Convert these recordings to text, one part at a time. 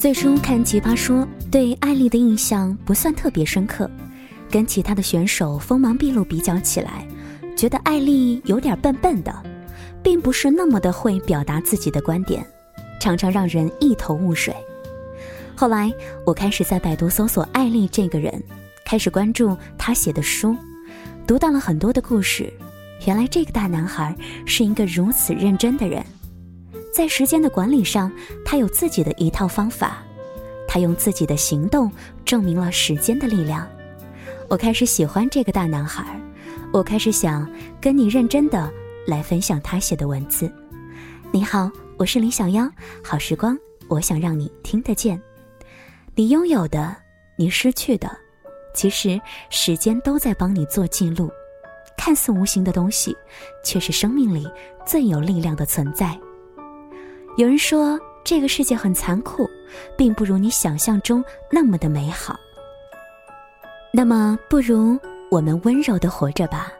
最初看《奇葩说》，对艾丽的印象不算特别深刻，跟其他的选手锋芒毕露比较起来，觉得艾丽有点笨笨的，并不是那么的会表达自己的观点，常常让人一头雾水。后来我开始在百度搜索艾丽这个人，开始关注她写的书，读到了很多的故事。原来这个大男孩是一个如此认真的人，在时间的管理上，他有自己的一套方法，他用自己的行动证明了时间的力量。我开始喜欢这个大男孩，我开始想跟你认真的来分享他写的文字。你好，我是李小妖，好时光，我想让你听得见。你拥有的，你失去的，其实时间都在帮你做记录。看似无形的东西，却是生命里最有力量的存在。有人说这个世界很残酷，并不如你想象中那么的美好。那么，不如我们温柔的活着吧，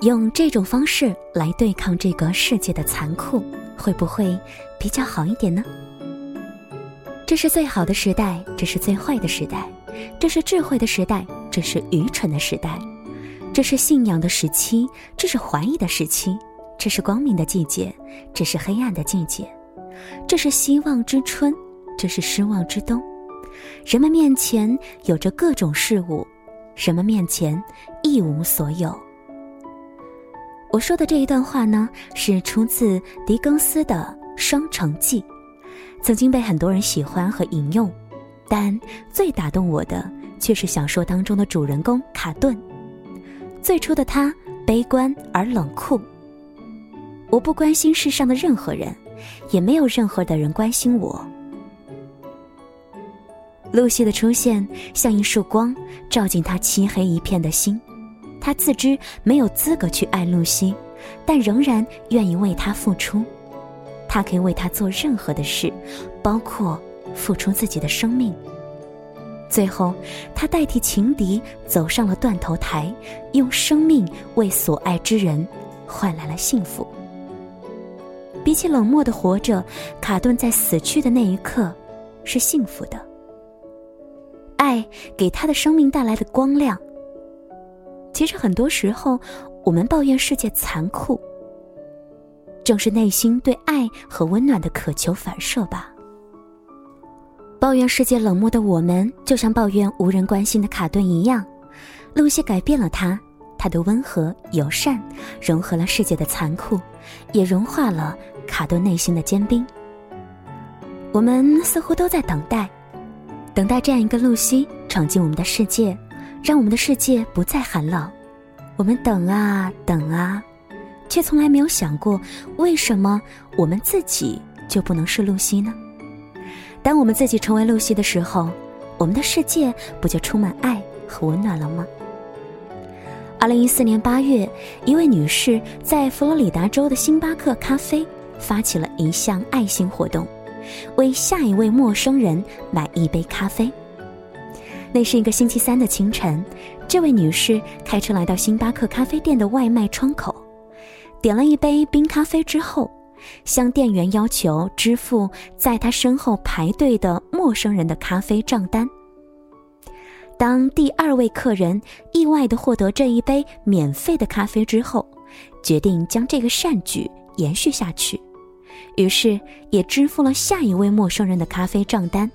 用这种方式来对抗这个世界的残酷，会不会比较好一点呢？这是最好的时代，这是最坏的时代，这是智慧的时代，这是愚蠢的时代。这是信仰的时期，这是怀疑的时期，这是光明的季节，这是黑暗的季节，这是希望之春，这是失望之冬。人们面前有着各种事物，人们面前一无所有。我说的这一段话呢，是出自狄更斯的《双城记》，曾经被很多人喜欢和引用，但最打动我的却是小说当中的主人公卡顿。最初的他悲观而冷酷。我不关心世上的任何人，也没有任何的人关心我。露西的出现像一束光，照进他漆黑一片的心。他自知没有资格去爱露西，但仍然愿意为她付出。他可以为她做任何的事，包括付出自己的生命。最后，他代替情敌走上了断头台，用生命为所爱之人换来了幸福。比起冷漠的活着，卡顿在死去的那一刻是幸福的。爱给他的生命带来的光亮。其实很多时候，我们抱怨世界残酷，正是内心对爱和温暖的渴求反射吧。抱怨世界冷漠的我们，就像抱怨无人关心的卡顿一样。露西改变了他，他的温和友善，融合了世界的残酷，也融化了卡顿内心的坚冰。我们似乎都在等待，等待这样一个露西闯进我们的世界，让我们的世界不再寒冷。我们等啊等啊，却从来没有想过，为什么我们自己就不能是露西呢？当我们自己成为露西的时候，我们的世界不就充满爱和温暖了吗？二零一四年八月，一位女士在佛罗里达州的星巴克咖啡发起了一项爱心活动，为下一位陌生人买一杯咖啡。那是一个星期三的清晨，这位女士开车来到星巴克咖啡店的外卖窗口，点了一杯冰咖啡之后。向店员要求支付在她身后排队的陌生人的咖啡账单。当第二位客人意外的获得这一杯免费的咖啡之后，决定将这个善举延续下去，于是也支付了下一位陌生人的咖啡账单。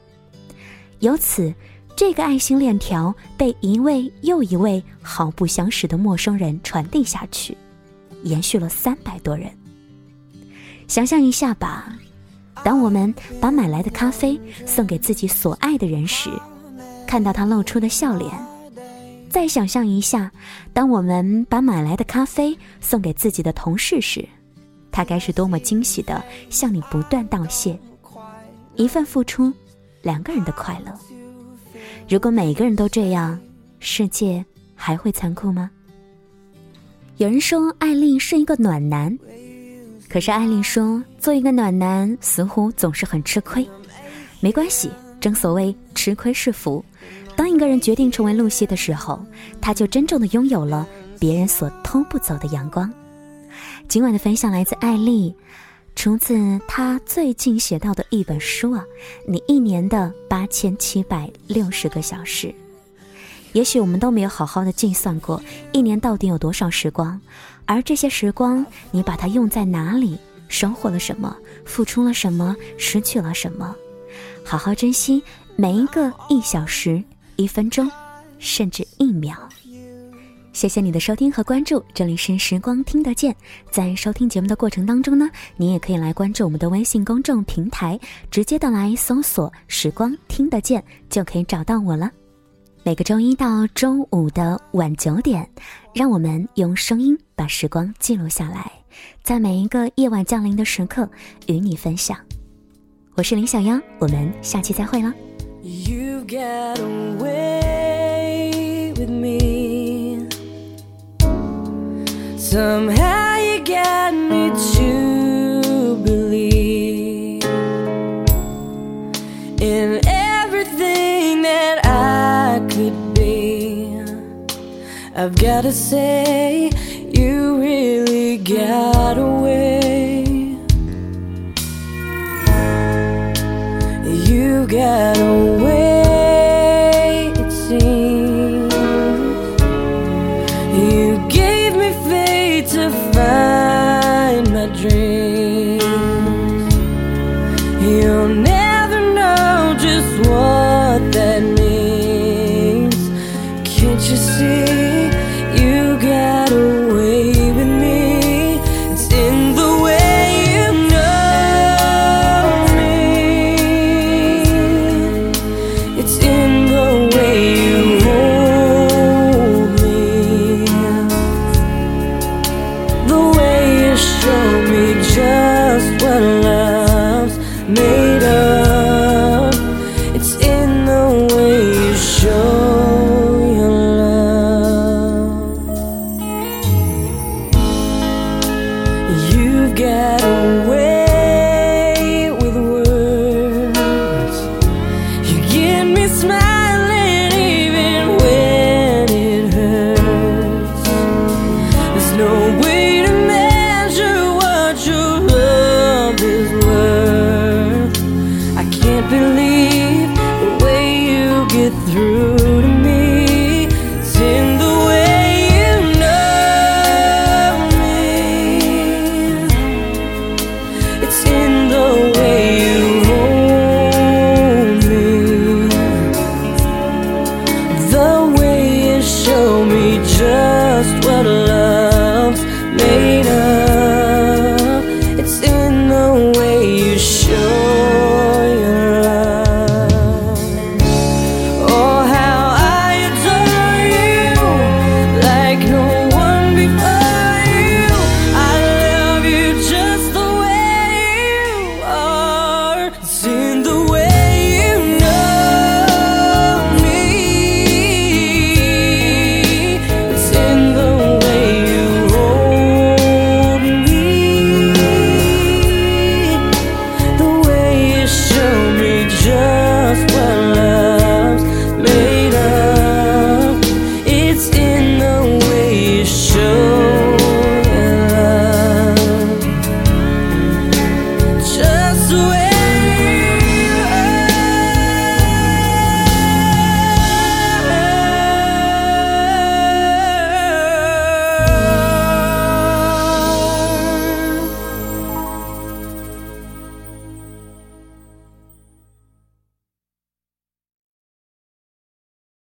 由此，这个爱心链条被一位又一位毫不相识的陌生人传递下去，延续了三百多人。想象一下吧，当我们把买来的咖啡送给自己所爱的人时，看到他露出的笑脸；再想象一下，当我们把买来的咖啡送给自己的同事时，他该是多么惊喜的向你不断道谢。一份付出，两个人的快乐。如果每个人都这样，世界还会残酷吗？有人说，艾丽是一个暖男。可是艾丽说：“做一个暖男似乎总是很吃亏。没关系，正所谓吃亏是福。当一个人决定成为露西的时候，他就真正的拥有了别人所偷不走的阳光。”今晚的分享来自艾丽。出自他最近写到的一本书啊，你一年的八千七百六十个小时。也许我们都没有好好的计算过一年到底有多少时光，而这些时光你把它用在哪里，收获了什么，付出了什么，失去了什么，好好珍惜每一个一小时、一分钟，甚至一秒。谢谢你的收听和关注，这里是时光听得见。在收听节目的过程当中呢，你也可以来关注我们的微信公众平台，直接的来搜索“时光听得见”就可以找到我了。每个周一到周五的晚九点，让我们用声音把时光记录下来，在每一个夜晚降临的时刻与你分享。我是林小妖，我们下期再会了。Somehow you got me to believe in everything that I could be. I've gotta say, you really got away. get away, it seems. You gave me faith to find my dreams. You'll never know just what that means. Can't you see?